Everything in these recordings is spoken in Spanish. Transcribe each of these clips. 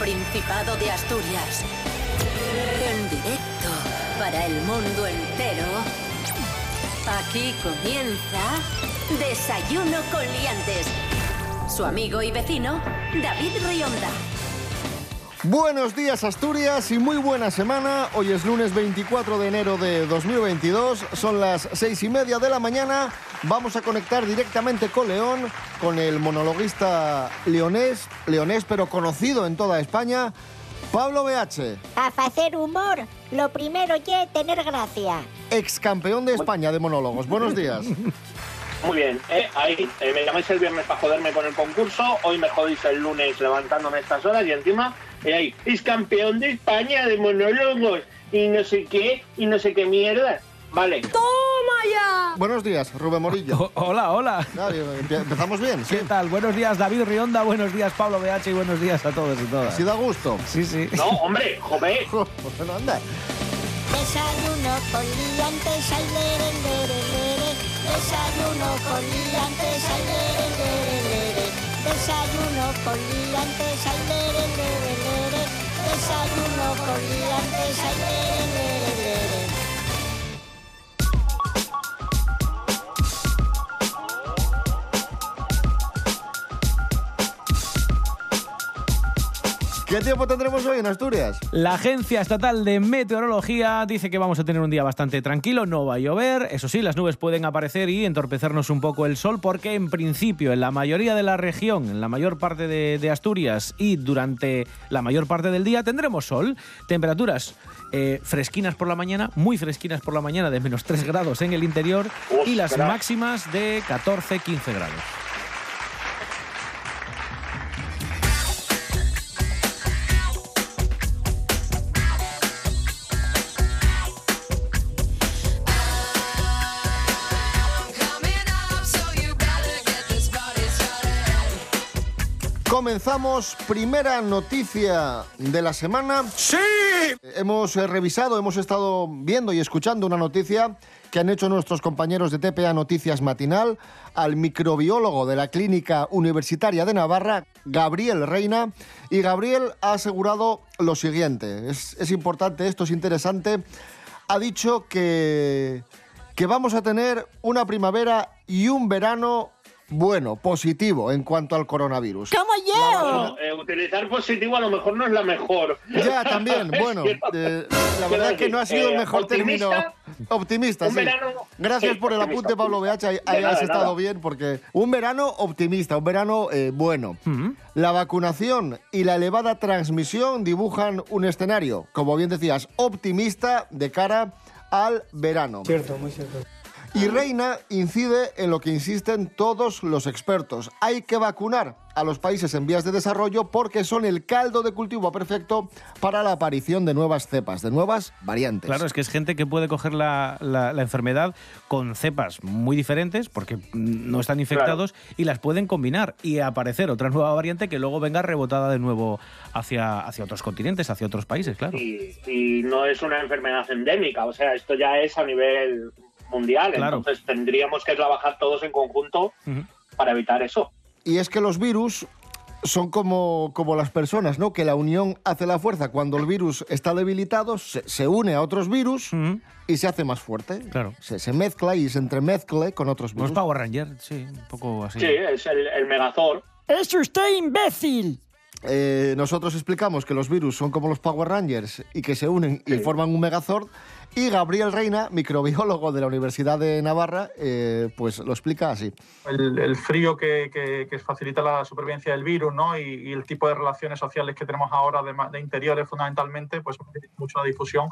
Principado de Asturias. En directo para el mundo entero. Aquí comienza Desayuno con Liantes. Su amigo y vecino, David Rionda. Buenos días Asturias y muy buena semana. Hoy es lunes 24 de enero de 2022. Son las seis y media de la mañana. Vamos a conectar directamente con León, con el monologuista leonés, leonés pero conocido en toda España, Pablo BH, A hacer humor, lo primero que tener gracia. ex campeón de España de monólogos. Buenos días. Muy bien, eh, ahí eh, me llamáis el viernes para joderme con el concurso, hoy me jodéis el lunes levantándome a estas horas y encima, eh, ahí, es campeón de España de monólogos y no sé qué, y no sé qué mierda. Vale, Buenos días, Rubén Morillo. O- Hola, hola. Ah, ¿Empezamos bien? Sí. ¿Qué tal? Buenos días, David Rionda. Buenos días, Pablo BH. Y buenos días a todos y todas. ¿Sí da gusto? Sí, sí. no, hombre, joder, Bueno, anda. Desayuno con liantes, ay, lere, lere, lere. Desayuno con liantes, ay, lere, lere, lere. Desayuno con liantes, ay, lere, lere, lere. Desayuno con liantes, lere, lere, lere. ¿Qué tiempo tendremos hoy en Asturias? La Agencia Estatal de Meteorología dice que vamos a tener un día bastante tranquilo, no va a llover. Eso sí, las nubes pueden aparecer y entorpecernos un poco el sol, porque en principio, en la mayoría de la región, en la mayor parte de, de Asturias y durante la mayor parte del día, tendremos sol. Temperaturas eh, fresquinas por la mañana, muy fresquinas por la mañana, de menos 3 grados en el interior y las máximas de 14-15 grados. Comenzamos, primera noticia de la semana. ¡Sí! Hemos eh, revisado, hemos estado viendo y escuchando una noticia que han hecho nuestros compañeros de TPA Noticias Matinal al microbiólogo de la Clínica Universitaria de Navarra, Gabriel Reina. Y Gabriel ha asegurado lo siguiente, es, es importante, esto es interesante, ha dicho que, que vamos a tener una primavera y un verano bueno, positivo en cuanto al coronavirus. ¡Como yo! No, eh, utilizar positivo a lo mejor no es la mejor. Ya, también, bueno, eh, la verdad que decir, no ha sido el eh, mejor optimista, término. Optimista, un sí. verano- Gracias sí, por el apunte, Pablo BH, ahí, De ahí nada, has de estado nada. bien, porque un verano optimista, un verano eh, bueno. La vacunación y la elevada transmisión dibujan un escenario, como bien decías, optimista de cara al verano. Cierto, muy cierto. Y Reina incide en lo que insisten todos los expertos. Hay que vacunar a los países en vías de desarrollo porque son el caldo de cultivo perfecto para la aparición de nuevas cepas, de nuevas variantes. Claro, es que es gente que puede coger la, la- la enfermedad con cepas muy diferentes, porque no están infectados, y las pueden combinar y aparecer otra nueva variante que luego venga rebotada de nuevo hacia, hacia otros continentes, hacia otros países, claro. Y, y no es una enfermedad endémica, o sea, esto ya es a nivel mundial, Claro. entonces tendríamos que trabajar todos en conjunto Ujú. para evitar eso. Y es que los virus son como, como las personas, ¿no? Que la unión hace la fuerza. Cuando el virus está debilitado, se, se une a otros virus Ujú. y se hace más fuerte. Claro. Se, se mezcla y se entremezcle con otros virus. Power Ranger, sí, un poco así. Sí, es el, el megazord. ¡Es usted imbécil! Eh, nosotros explicamos que los virus son como los Power Rangers y que se unen y forman un Megazord. Y Gabriel Reina, microbiólogo de la Universidad de Navarra, eh, pues lo explica así. el, el frío que, que- que facilita la supervivencia del virus ¿no? y, y el tipo de relaciones sociales que tenemos ahora de, de interiores fundamentalmente, pues mucho la difusión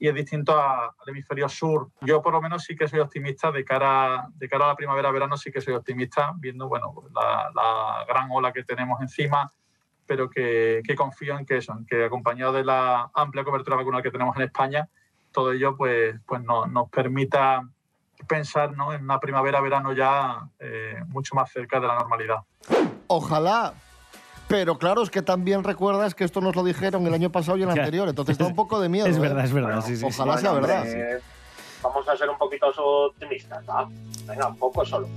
y es distinto a- al hemisferio sur. Yo por lo menos sí que soy optimista de cara, de cara a la primavera-verano, sí que soy optimista, viendo bueno, la, la gran ola que tenemos encima, pero que, que confío en que eso, en que acompañado de la amplia cobertura vacunal que tenemos en España, todo ello pues, pues no- nos permita pensar ¿no? en una primavera-verano ya eh, mucho más cerca de la normalidad. Ojalá. Pero claro, es que también recuerdas que esto nos lo dijeron el año pasado y el anterior, entonces da un poco de miedo. Es ¿eh? verdad, es verdad. Bueno, sí, sí, sí. ojalá sea Bueno, verdad. Vamos a ser un poquito optimistas, ¿va? Venga, un poco solo.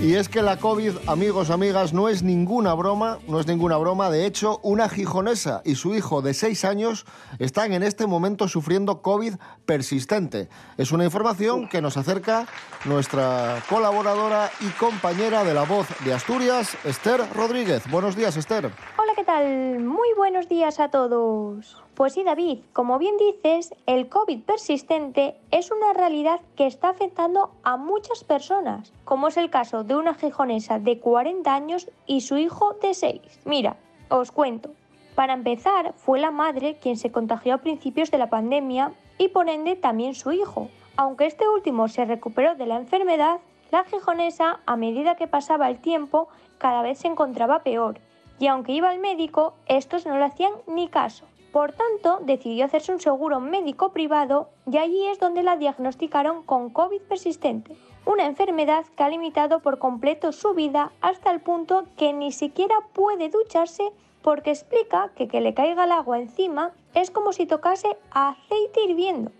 Y es que la COVID, amigos, amigas, no es ninguna broma, no es ninguna broma. De hecho, una gijonesa y su hijo de seis años están en este momento sufriendo COVID persistente. Es una información que nos acerca nuestra colaboradora y compañera de La Voz de Asturias, Esther Rodríguez. Buenos días, Esther. Hola, ¿qué tal? Muy buenos días a todos. Pues sí, David, como bien dices, el COVID persistente es una realidad que está afectando a muchas personas, como es el caso de una gijonesa de 40 años y su hijo de 6. Mira, os cuento. Para empezar, fue la madre quien se contagió a principios de la pandemia y por ende también su hijo. Aunque este último se recuperó de la enfermedad, la gijonesa, a medida que pasaba el tiempo, cada vez se encontraba peor. Y aunque iba al médico, estos no le hacían ni caso. Por tanto, decidió hacerse un seguro médico privado y allí es donde la diagnosticaron con COVID persistente, una enfermedad que ha limitado por completo su vida hasta el punto que ni siquiera puede ducharse porque explica que que le caiga el agua encima es como si tocase aceite hirviendo.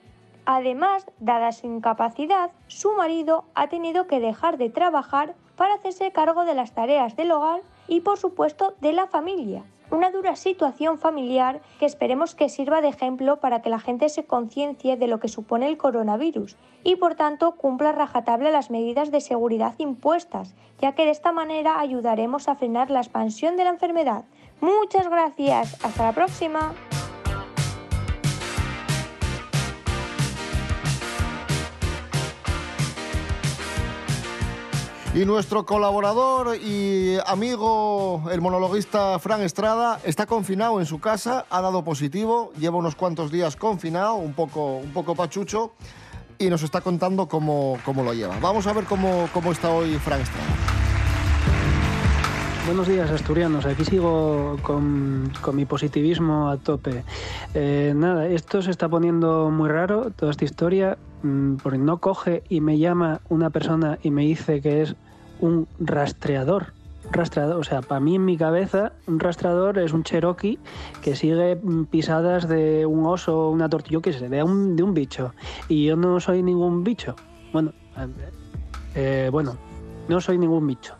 Además, dada su incapacidad, su marido ha tenido que dejar de trabajar para hacerse cargo de las tareas del hogar y por supuesto de la familia. Una dura situación familiar que esperemos que sirva de ejemplo para que la gente se conciencie de lo que supone el coronavirus y por tanto cumpla rajatabla las medidas de seguridad impuestas, ya que de esta manera ayudaremos a frenar la expansión de la enfermedad. Muchas gracias, hasta la próxima. Y nuestro colaborador y amigo, el monologuista Fran Estrada, está confinado en su casa, ha dado positivo, lleva unos cuantos días confinado, un poco, un poco pachucho, y nos está contando cómo, cómo lo lleva. Vamos a ver cómo, cómo está hoy Fran Estrada. Buenos días, asturianos. Aquí sigo con, con mi positivismo a tope. Eh, nada, esto se está poniendo muy raro, toda esta historia, porque no coge y me llama una persona y me dice que es un rastreador. Rastreador, o sea, para mí en mi cabeza, un rastreador es un cherokee que sigue mm, pisadas de un oso, una tortuga, yo qué sé, de un, de un bicho. Y yo no soy ningún bicho. Bueno, eh, bueno, no soy ningún bicho.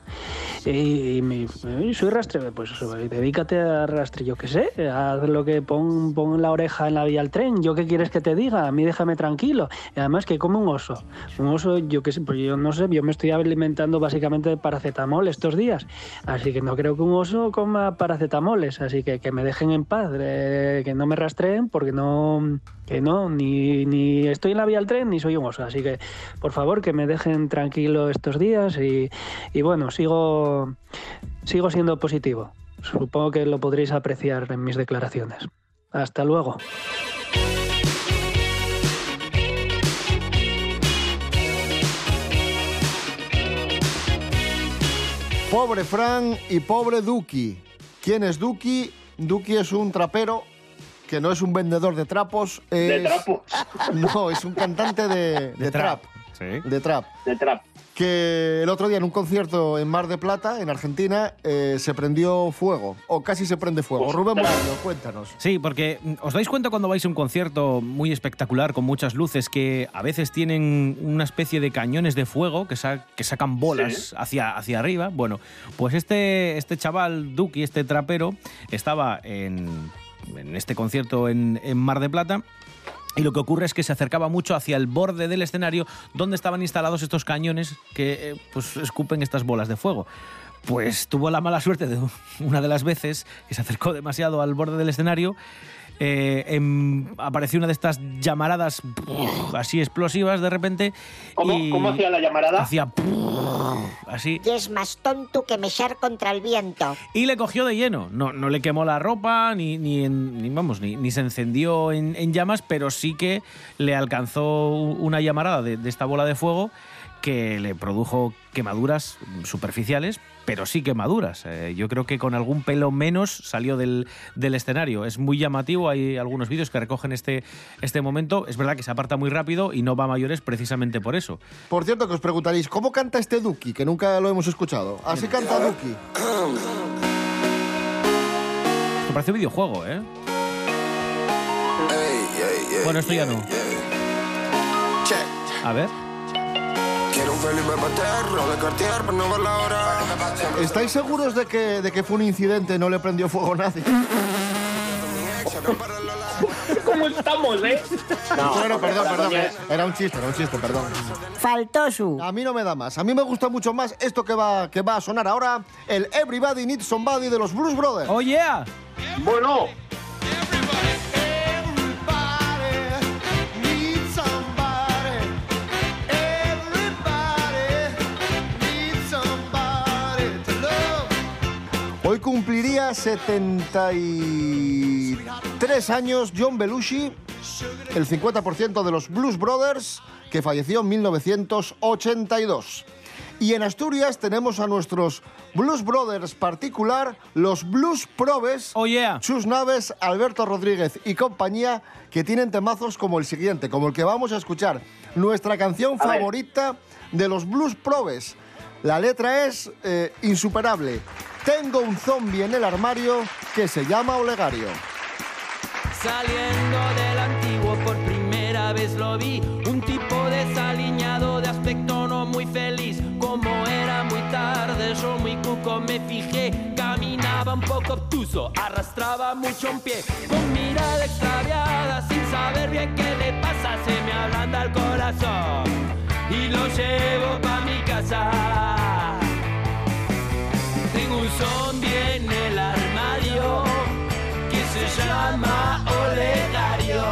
Y, me, soy rastre, pues dedícate a rastre, yo qué sé, haz lo que pon, pon la oreja en la vía al tren, yo qué quieres que te diga, a mí déjame tranquilo. Y además que come un oso. Un oso, yo qué sé, pues yo no sé, yo me estoy alimentando básicamente de paracetamol estos días, así que no creo que un oso coma paracetamoles, así que que me dejen en paz, eh, que no me rastreen porque no, que no, ni, ni estoy en la vía al tren ni soy un oso, así que por favor que me dejen tranquilo estos días y, y bueno, sigo sigo, siendo positivo. Supongo que lo podréis apreciar en mis declaraciones. Hasta luego. Pobre Fran y pobre Duki. ¿Quién es Duki? Duki es un trapero que no es un vendedor de trapos. ¿De trapos? No, es un cantante de, de, trap. Sí. De trap. De trap que el otro día en un concierto en Mar de Plata, en Argentina, eh, se prendió fuego, o casi se prende fuego. Rubén Morillo, cuéntanos. Sí, porque mm, os dais cuenta cuando vais a un concierto muy espectacular, con muchas luces, que a veces tienen una especie de cañones de fuego que, que sacan bolas hacia, hacia arriba. Bueno, pues este, este chaval, Duki, este trapero, estaba en, en este concierto en, en Mar de Plata y lo que ocurre es que se acercaba mucho hacia el borde del escenario donde estaban instalados estos cañones que eh, pues, escupen estas bolas de fuego. Pues tuvo la mala suerte de una de las veces que se acercó demasiado al borde del escenario eh, em, apareció una de estas llamaradas así explosivas de repente. ¿Cómo, hacía la llamarada? Hacía así. Y es más tonto que mechar contra el viento. Y le cogió de lleno. No, no le quemó la ropa, ni, ni, vamos, ni, ni, se encendió en, llamas, pero sí que le alcanzó una llamarada de esta bola de fuego que le produjo quemaduras superficiales, pero sí quemaduras. Eh, yo creo que con algún pelo menos salió del, del, escenario. Es muy llamativo, hay algunos vídeos que recogen este, este momento. Es verdad que se aparta muy rápido y no va a mayores precisamente por eso. Por cierto, que os preguntaréis, ¿cómo canta este Duki? Que nunca lo hemos escuchado. Así canta Duki. Me parece un videojuego, ¿eh? Bueno, esto ya no. A ver. Felipe Paterro de Cartier para no ver la hora. ¿Estáis seguros de que, de que fue un incidente, no le prendió fuego a nadie? ¿Cómo estamos, eh? No, perdón, perdón. eh. Era un chiste, era un chiste, perdón. Faltó su. A mí no me da más. A mí me gusta mucho más esto que va, que va a sonar ahora, el Everybody Needs Somebody de los Blues Brothers. ¡Oh, yeah! Bueno, Hoy cumpliría 73 años John Belushi, el 50% de los Blues Brothers, que falleció en 1982. Y en Asturias tenemos a nuestros Blues Brothers particular, los Blues Probes, ¡Oh, yeah! Chus Naves, Alberto Rodríguez y compañía, que tienen temazos como el siguiente, como el que vamos a escuchar. Nuestra canción A ver. favorita de los Blues Probes. La letra es eh, insuperable. Tengo un zombie en el armario que se llama Olegario. Saliendo del antiguo por primera vez lo vi, un tipo desaliñado de aspecto no muy feliz. Como era muy tarde, yo muy cuco me fijé, caminaba un poco obtuso, arrastraba mucho un pie, con mirada extraviada, sin saber bien qué le pasa, se me ablanda el corazón y lo llevo pa' mi casa. Zombie en el armario que se llama Olegario.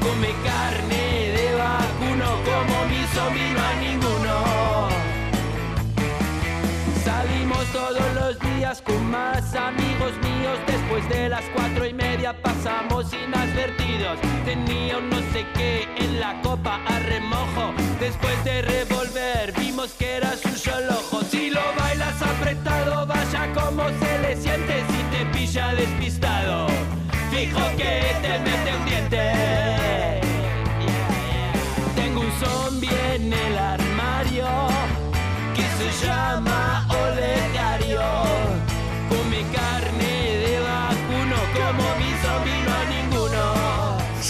Come carne de vacuno como mi zombie no hay ninguno. Salimos todos los días con más amigos míos. Después de las cuatro y media pasamos inadvertidos. Tenía un no sé qué en la copa a remojo. Después de revolver vimos que despistado. Fijo que te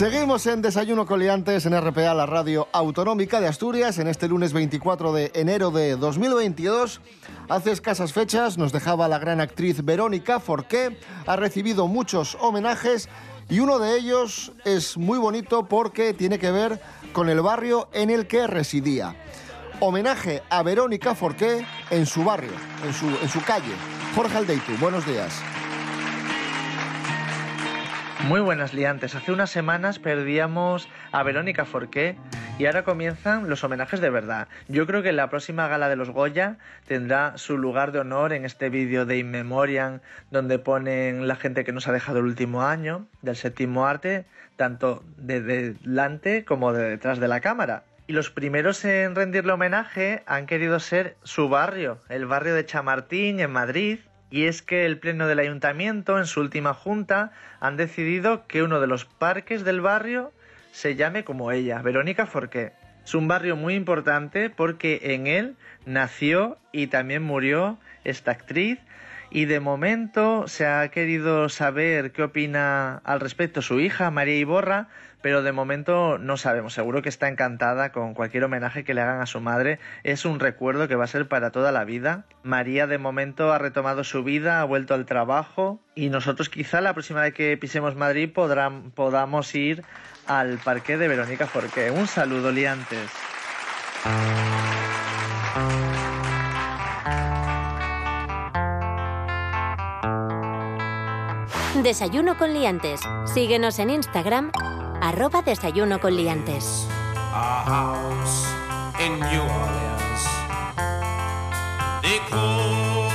Seguimos en Desayuno Coliantes en RPA, la radio autonómica de Asturias, en este lunes 24 de enero de 2022. Hace escasas fechas nos dejaba la gran actriz Verónica Forqué. Ha recibido muchos homenajes y uno de ellos es muy bonito porque tiene que ver con el barrio en el que residía. Homenaje a Verónica Forqué en su barrio, en su, calle. Jorge Aldeitu, buenos días. Muy buenas liantes. Hace unas semanas perdíamos a Verónica Forqué y ahora comienzan los homenajes de verdad. Yo creo que la próxima gala de los Goya tendrá su lugar de honor en este vídeo de In Memoriam donde ponen la gente que nos ha dejado el último año del séptimo arte, tanto de delante como de detrás de la cámara. Y los primeros en rendirle homenaje han querido ser su barrio, el barrio de Chamartín en Madrid, y es que el Pleno del Ayuntamiento, en su última junta, han decidido que uno de los parques del barrio se llame como ella, Verónica Forqué. Es un barrio muy importante porque en él nació y también murió esta actriz y de momento se ha querido saber qué opina al respecto su hija, María Iborra, pero de momento no sabemos. Seguro que está encantada con cualquier homenaje que le hagan a su madre. Es un recuerdo que va a ser para toda la vida. María de momento ha retomado su vida, ha vuelto al trabajo y nosotros quizá la próxima vez que pisemos Madrid podrán, podamos ir al parque de Verónica Forqué. Un saludo, liantes. Desayuno con liantes. Síguenos en Instagram, arroba desayuno con liantes. a house in New Orleans. They call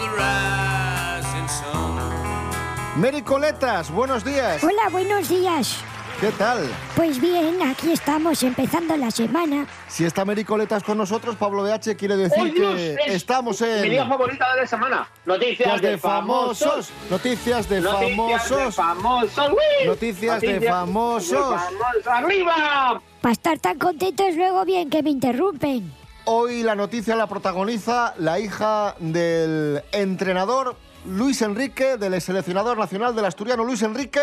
the rising sun. Mary Coletas, buenos días. Hola, buenos días. ¿Qué tal? Pues bien, aquí estamos empezando la semana. Si está Mary Coletas con nosotros, Pablo BH quiere decir que Es estamos Mi en día favorita de la semana. Noticias, Noticias de famosos, noticias de Noticias de famosos. Noticias de famosos. de famosos. ¡Arriba! Para estar tan contentos luego bien que me interrumpen. Hoy la noticia la protagoniza la hija del entrenador Luis Enrique, del seleccionador nacional del asturiano Luis Enrique,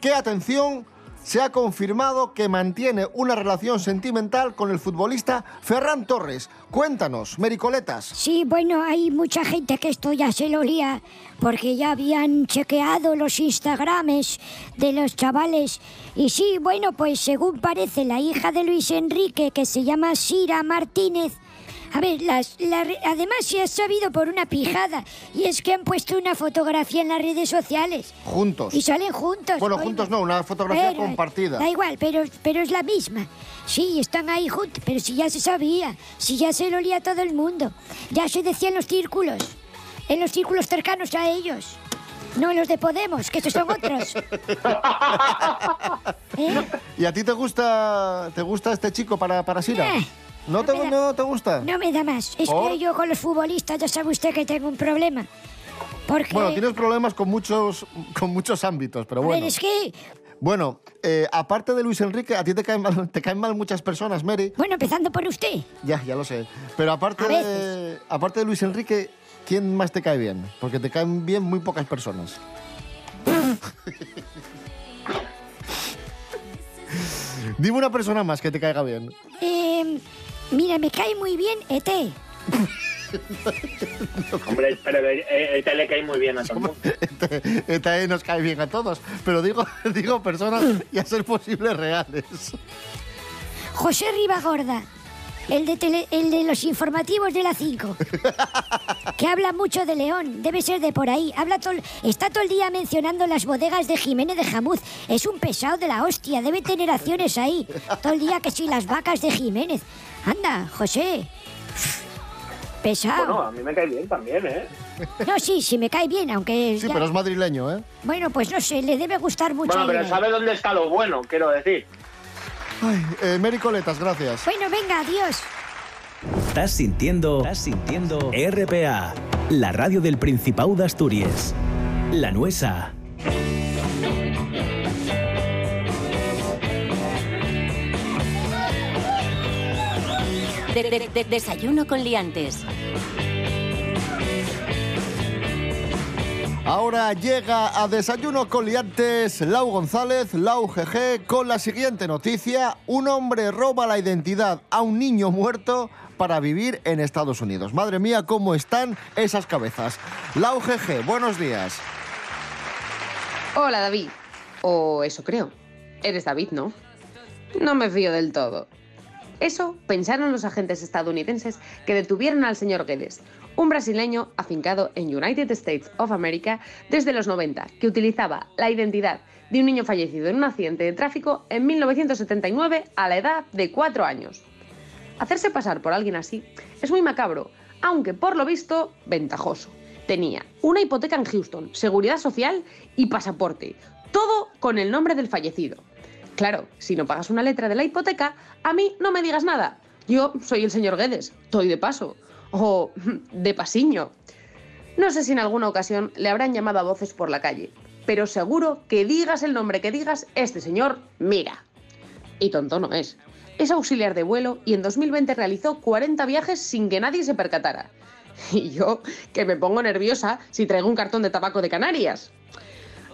que, atención, se ha confirmado que mantiene una relación sentimental con el futbolista Ferran Torres. Cuéntanos, Mericoletas. Sí, bueno, hay mucha gente que esto ya se lo olía porque ya habían chequeado los Instagrames de los chavales. Y sí, bueno, pues según parece, la hija de Luis Enrique, que se llama Sira Martínez, a ver, las, la además se ha sabido por una pijada, y es que han puesto una fotografía en las redes sociales. Juntos. Y salen juntos. Bueno, juntos no, una fotografía Pero, compartida. Da igual, pero, pero es la misma. Sí, están ahí juntos, pero si ya se sabía, si ya se lo olía todo el mundo. Ya se decía en los círculos, en los círculos cercanos a ellos. No los de Podemos, que estos son otros. ¿Eh? ¿Y a ti te gusta te gusta este chico para, para Sira? Eh, ¿No, te, da- no te gusta? No me da más. Es ¿Por? que yo con los futbolistas ya sabe usted que tengo un problema. Porque, Bueno, tienes problemas con muchos, con muchos ámbitos, pero bueno. ver, es que, Bueno, eh, aparte de Luis Enrique, a ti te caen, mal, te caen mal muchas personas, Mary. bueno, empezando por usted. Ya, ya lo sé. Pero aparte de, aparte de Luis Enrique, ¿quién más te cae bien? Porque te caen bien muy pocas personas. Dime una persona más que te caiga bien. Eh, mira, me cae muy bien E ET. Hombre, pero eh, eh, te le cae muy bien a todo el mundo. Esta E nos cae bien a todos, pero digo, digo personas y a ser posible reales. José Ribagorda, el de, tele- el de los informativos de la 5. Que habla mucho de León, debe ser de por ahí. Habla todo, el- está todo el día mencionando las bodegas de Jiménez de Jamuz. Es un pesado de la hostia, debe tener acciones ahí. Todo el día que sí, las vacas de Jiménez. Anda, José. Pesado. Bueno, a mí me cae bien también, ¿eh? No, sí, sí me cae bien, aunque... Sí, ya- pero es madrileño, ¿eh? Bueno, pues no sé, le debe gustar mucho. Bueno, a pero. ¿sabe dónde está lo bueno? Quiero decir. Ay, eh, Mary Coletas, gracias. Bueno, venga, adiós. Estás sintiendo, estás sintiendo RPA, la radio del Principado de Asturias. La Nuesa. De- de- de- desayuno con liantes. Ahora llega a Desayuno con Liantes Lau González, Lau GG, con la siguiente noticia. Un hombre roba la identidad a un niño muerto para vivir en Estados Unidos. Madre mía, cómo están esas cabezas. Lau GG, buenos días. Hola David. O eso creo. Eres David, ¿no? No me fío del todo. Eso pensaron los agentes estadounidenses que detuvieron al señor Guedes, un brasileño afincado en United States of America desde los 90, que utilizaba la identidad de un niño fallecido en un accidente de tráfico en 1979 a la edad de 4 años. Hacerse pasar por alguien así es muy macabro, aunque por lo visto ventajoso. Tenía una hipoteca en Houston, seguridad social y pasaporte, todo con el nombre del fallecido. Claro, si no pagas una letra de la hipoteca, a mí no me digas nada. Yo soy el señor Guedes, estoy de paso. O de pasiño. No sé si en alguna ocasión le habrán llamado a voces por la calle, pero seguro que digas el nombre que digas, este señor mira. Y tonto no es. Es auxiliar de vuelo y en 2020 realizó 40 viajes sin que nadie se percatara. Y yo, que me pongo nerviosa si traigo un cartón de tabaco de Canarias.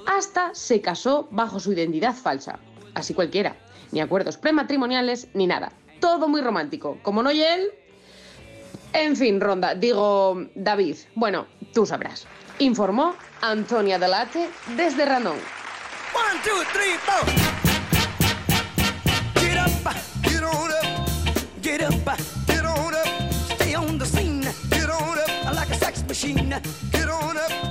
Hasta se casó bajo su identidad falsa. Así cualquiera. Ni acuerdos prematrimoniales ni nada. Todo muy romántico. Como no y él. En fin, Ronda, digo David. Bueno, tú sabrás. Informó Antonia Delate desde Ranón. One, two, three, four. Get up, get on up, get up, get on up, stay on the scene, get on up like a sex machine, get on up.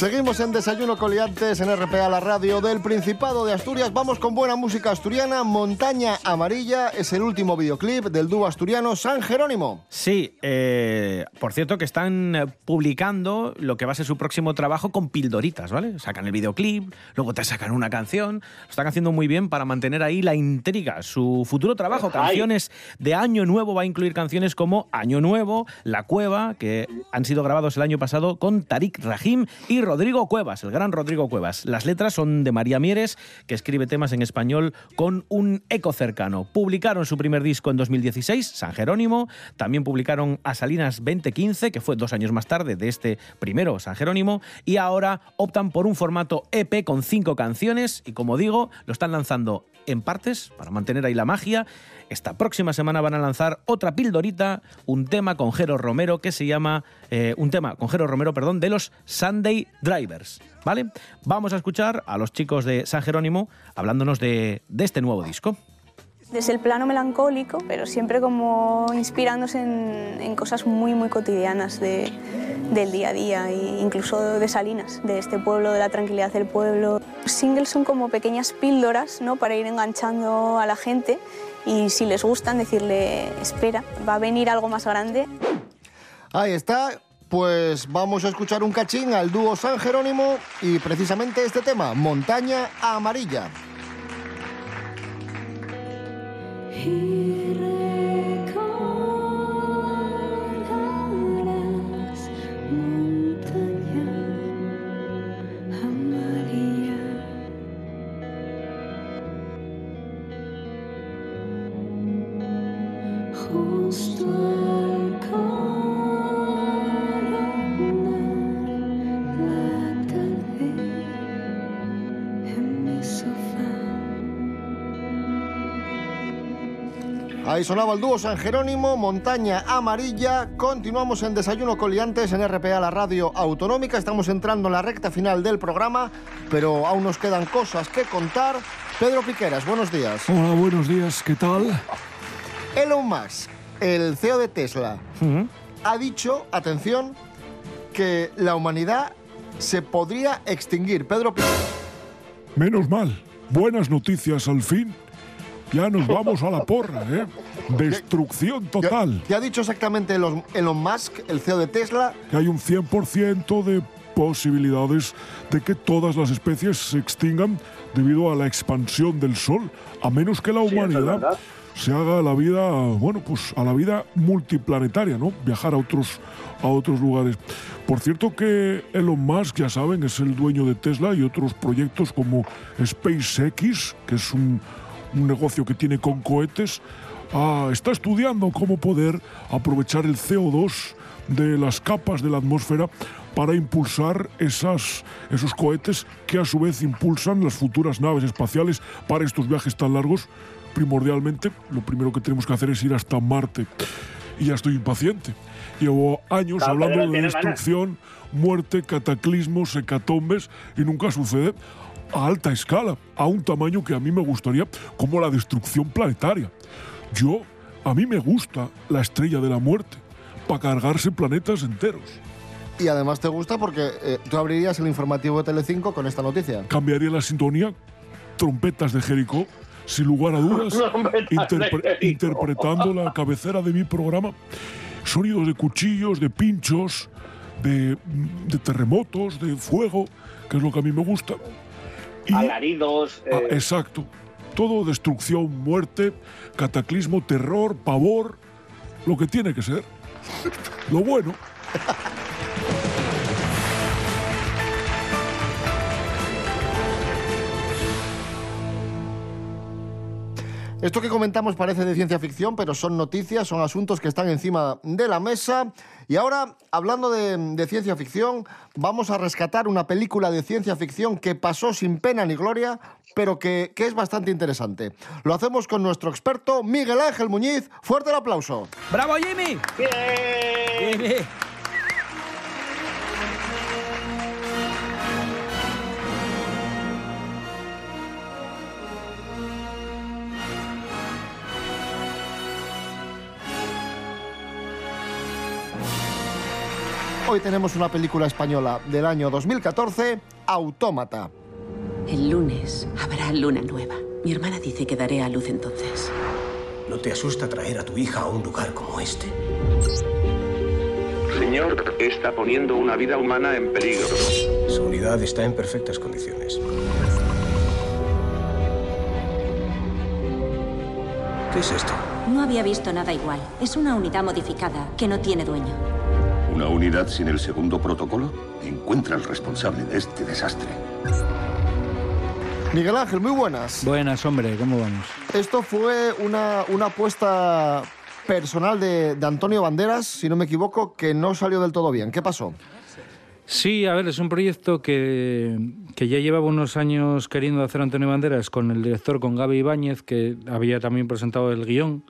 Seguimos en Desayuno Coliantes en RPA, la radio del Principado de Asturias. Vamos con buena música asturiana. Montaña Amarilla es el último videoclip del dúo asturiano San Jerónimo. Sí, eh, por cierto que están publicando lo que va a ser su próximo trabajo con pildoritas, ¿vale? Sacan el videoclip, luego te sacan una canción, lo están haciendo muy bien para mantener ahí la intriga. Su futuro trabajo, canciones de Año Nuevo, va a incluir canciones como Año Nuevo, La Cueva, que han sido grabados el año pasado con Tarik Rahim y Rodrigo Cuevas, el gran Rodrigo Cuevas. Las letras son de María Mieres, que escribe temas en español con un eco cercano. Publicaron su primer disco en 2016, San Jerónimo. También publicaron A Salinas 2015, que fue dos años más tarde de este primero, San Jerónimo. Y ahora optan por un formato EP con cinco canciones. Y como digo, lo están lanzando en partes para mantener ahí la magia. Esta próxima semana van a lanzar otra pildorita, un tema con Jero Romero que se llama, eh, un tema con Jero Romero, perdón, de los Sunday Drivers, ¿vale? Vamos a escuchar a los chicos de San Jerónimo hablándonos de, de este nuevo disco. desde el plano melancólico, pero siempre como inspirándose en, en cosas muy, muy cotidianas de- del día a día, e incluso de Salinas, de este pueblo, de la tranquilidad del pueblo. Los singles son como pequeñas píldoras ¿no? para ir enganchando a la gente y si les gustan decirle, espera, va a venir algo más grande. Ahí está. Pues vamos a escuchar un cachín al dúo San Jerónimo y precisamente este tema, Montaña Amarilla. Ahí sonaba el dúo San Jerónimo, Montaña Amarilla. Continuamos en Desayuno Coliantes en RPA, la radio autonómica. Estamos entrando en la recta final del programa, pero aún nos quedan cosas que contar. Pedro Piqueras, buenos días. Hola, buenos días, ¿qué tal? Elon Musk, el CEO de Tesla, ha dicho, atención, que la humanidad se podría extinguir. Pedro Piqueras. Menos mal, buenas noticias al fin. Ya nos vamos a la porra, ¿eh? Destrucción total. ¿Qué ha dicho exactamente Elon Elon Musk, el CEO de Tesla? Que hay un 100% de posibilidades de que todas las especies se extingan debido a la expansión del Sol, a menos que la humanidad se haga a la vida, bueno, pues a la vida multiplanetaria, ¿no? Viajar a otros, a otros lugares. Por cierto que Elon Musk, ya saben, es el dueño de Tesla y otros proyectos como SpaceX, que es un, un negocio que tiene con cohetes, ah, está estudiando cómo poder aprovechar el CO2 de las capas de la atmósfera para impulsar esas, esos cohetes que a su vez impulsan las futuras naves espaciales para estos viajes tan largos. Primordialmente, lo primero que tenemos que hacer es ir hasta Marte. Y ya estoy impaciente. Llevo años hablando de ganas. destrucción, muerte, cataclismos, hecatombes, y nunca sucede a alta escala, a un tamaño que a mí me gustaría, como la destrucción planetaria. Yo, a mí me gusta la estrella de la muerte, para cargarse planetas enteros. Y además te gusta porque eh, tú abrirías el informativo de Telecinco con esta noticia. Cambiaría la sintonía, trompetas de Jericó, sin lugar a dudas, interpre- interpretando la cabecera de mi programa. Sonidos de cuchillos, de pinchos, de, de terremotos, de fuego, que es lo que a mí me gusta. Y- Alaridos. Ah, eh, exacto. Todo destrucción, muerte, cataclismo, terror, pavor, lo que tiene que ser. Lo bueno. Esto que comentamos parece de ciencia ficción, pero son noticias, son asuntos que están encima de la mesa. Y ahora, hablando de, de ciencia ficción, vamos a rescatar una película de ciencia ficción que pasó sin pena ni gloria, pero que, que es bastante interesante. Lo hacemos con nuestro experto Miguel Ángel Muñiz. Fuerte el aplauso. ¡Bravo, Jimmy! Jimmy. Hoy tenemos una película española del año 2014, Autómata. El lunes habrá luna nueva. Mi hermana dice que daré a luz entonces. ¿No te asusta traer a tu hija a un lugar como este? Señor, está poniendo una vida humana en peligro. Su unidad está en perfectas condiciones. ¿Qué es esto? No había visto nada igual. Es una unidad modificada que no tiene dueño. ¿Una unidad sin el segundo protocolo? Encuentra al responsable de este desastre. Miguel Ángel, muy buenas. Buenas, hombre, ¿cómo vamos? Esto fue una, una apuesta personal de, de Antonio Banderas, si no me equivoco, que no salió del todo bien. ¿Qué pasó? Sí, a ver, es un proyecto que, que ya llevaba unos años queriendo hacer Antonio Banderas con el director, con Gaby Ibáñez, que había también presentado el guion.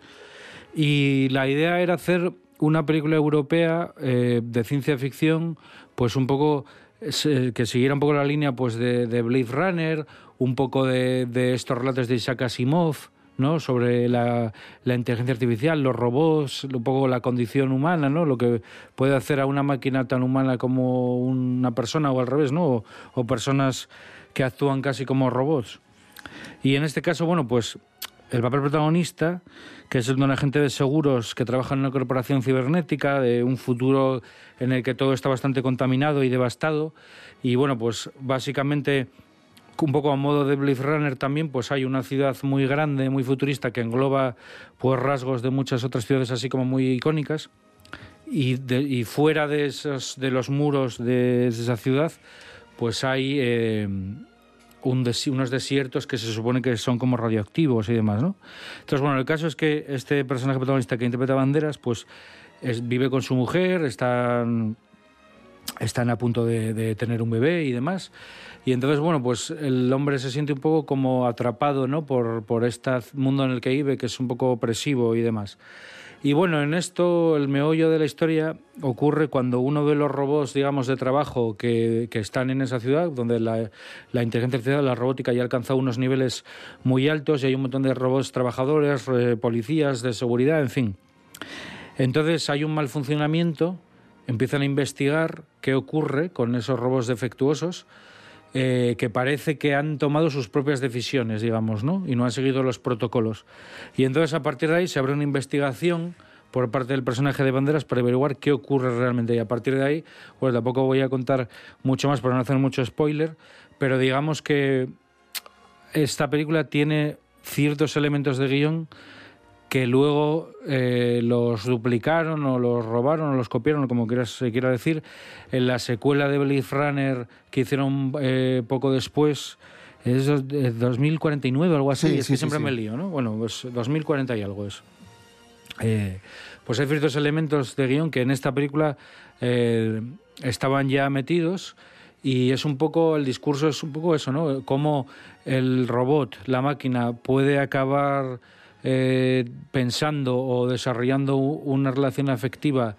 Y la idea era hacer una película europea eh, de ciencia ficción, pues un poco eh, que siguiera un poco la línea pues de, de Blade Runner, un poco de, de estos relatos de Isaac Asimov, ¿no? sobre la, la, inteligencia artificial, los robots, un poco la condición humana, ¿no? lo que puede hacer a una máquina tan humana como una persona o al revés, ¿no? o, o personas que actúan casi como robots. Y en este caso, bueno, pues el papel protagonista, que es el de un agente de seguros que trabaja en una corporación cibernética, de un futuro en el que todo está bastante contaminado y devastado. Y bueno, pues básicamente un poco a modo de Blade Runner también, pues hay una ciudad muy grande, muy futurista, que engloba pues rasgos de muchas otras ciudades así como muy icónicas. Y, fuera de, esos, de los muros de esa ciudad, pues hay eh, un des unos desiertos que se supone que son como radioactivos y demás, ¿no? Entonces, bueno, el caso es que este personaje protagonista que interpreta Banderas, pues es, vive con su mujer, están, están a punto de, de, tener un bebé y demás. Y entonces, bueno, pues el hombre se siente un poco como atrapado, ¿no? Por, por este mundo en el que vive, que es un poco opresivo y demás. Y bueno, en esto el meollo de la historia ocurre cuando uno de los robots, digamos, de trabajo que, que están en esa ciudad, donde la, la, inteligencia artificial, la robótica ya ha alcanzado unos niveles muy altos y hay un montón de robots trabajadores, eh, policías de seguridad, en fin. Entonces hay un mal funcionamiento, empiezan a investigar qué ocurre con esos robots defectuosos eh, que parece que han tomado sus propias decisiones, digamos, ¿no? Y no han seguido los protocolos. Y entonces a partir de ahí se abre una investigación por parte del personaje de Banderas para averiguar qué ocurre realmente. Y a partir de ahí, pues tampoco voy a contar mucho más para no hacer mucho spoiler, pero digamos que esta película tiene ciertos elementos de guion que luego eh, los duplicaron o los robaron o los copiaron, como quieras, se quiera decir, en la secuela de Blade Runner que hicieron eh, poco después, es 2049 o algo así, Sí, es sí, que sí, siempre me lío, ¿no? Bueno, pues 2040 y algo es. Eh, pues hay ciertos elementos de guion que en esta película eh, estaban ya metidos y es un poco, el discurso es un poco eso, ¿no? Cómo el robot, la máquina, puede acabar eh, pensando o desarrollando una relación afectiva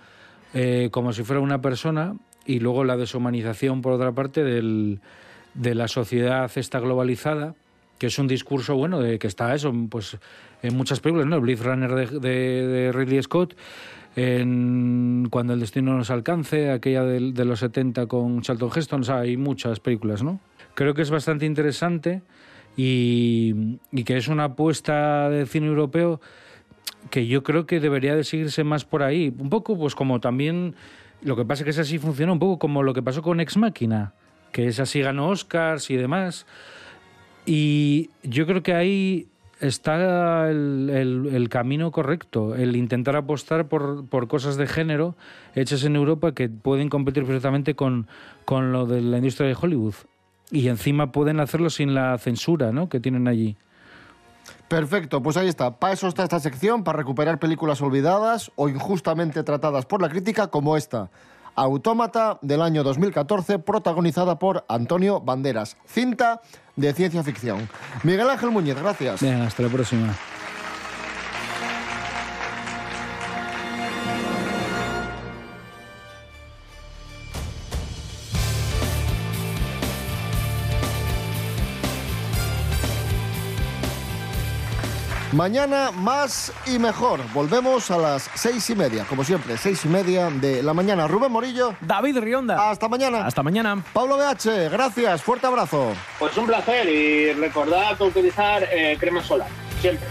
eh, como si fuera una persona y luego la deshumanización, por otra parte, del, de la sociedad esta globalizada, que es un discurso, bueno, de que está eso, pues en muchas películas, ¿no? El Blade Runner de, de- de Ridley Scott, en Cuando el destino nos alcance, aquella del- de, los 70 con Charlton Heston, hay muchas películas, ¿no? Creo que es bastante interesante y, y que es una apuesta de cine europeo que yo creo que debería de seguirse más por ahí. Un poco, pues como también, lo que pasa es que es así funciona, un poco como lo que pasó con Ex Máquina, que es así ganó Oscars y demás. Y yo creo que ahí está el, el- el camino correcto, el intentar apostar por, por cosas de género hechas en Europa que pueden competir perfectamente con, con lo de la industria de Hollywood. Y encima pueden hacerlo sin la censura ¿no? que tienen allí. Perfecto, pues ahí está. Para eso está esta sección, para recuperar películas olvidadas o injustamente tratadas por la crítica, como esta. Autómata del año 2014, protagonizada por Antonio Banderas. Cinta de ciencia ficción. Miguel Ángel Muñiz, gracias. Venga, hasta la próxima. Mañana más y mejor. Volvemos a las seis y media, como siempre, seis y media de la mañana. Rubén Morillo. David Rionda. Hasta mañana. Hasta mañana. Pablo BH, gracias. Fuerte abrazo. Pues un placer y recordad utilizar eh, crema solar, siempre.